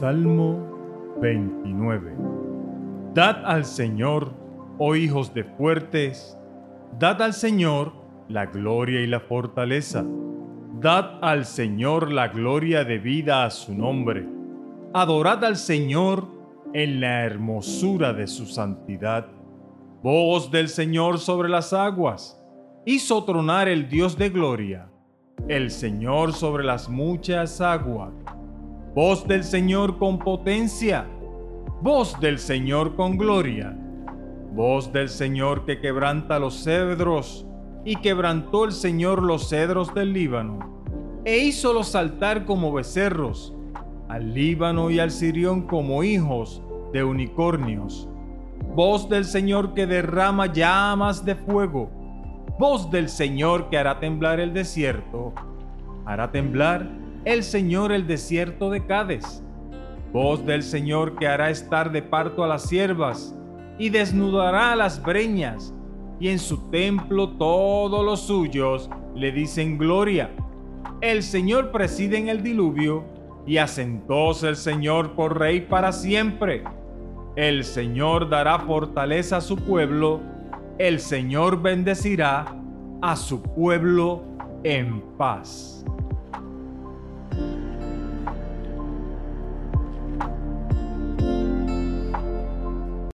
Salmo 29 Dad al Señor, oh hijos de fuertes, dad al Señor la gloria y la fortaleza. Dad al Señor la gloria debida a su nombre. Adorad al Señor en la hermosura de su santidad. Voz del Señor sobre las aguas. Hizo tronar el Dios de gloria, el Señor sobre las muchas aguas. Voz del Señor con potencia. Voz del Señor con gloria. Voz del Señor que quebranta los cedros. Y quebrantó el Señor los cedros del Líbano. E hízolos saltar como becerros. Al Líbano y al Sirión como hijos de unicornios. Voz del Señor que derrama llamas de fuego. Voz del Señor que hará temblar el desierto. Hará temblar el Señor el desierto de Cades. Voz del Señor que hará estar de parto a las siervas y desnudará a las breñas, y en su templo todos los suyos le dicen gloria. El Señor preside en el diluvio, y asentóse el Señor por rey para siempre. El Señor dará fortaleza a su pueblo, el Señor bendecirá a su pueblo en paz.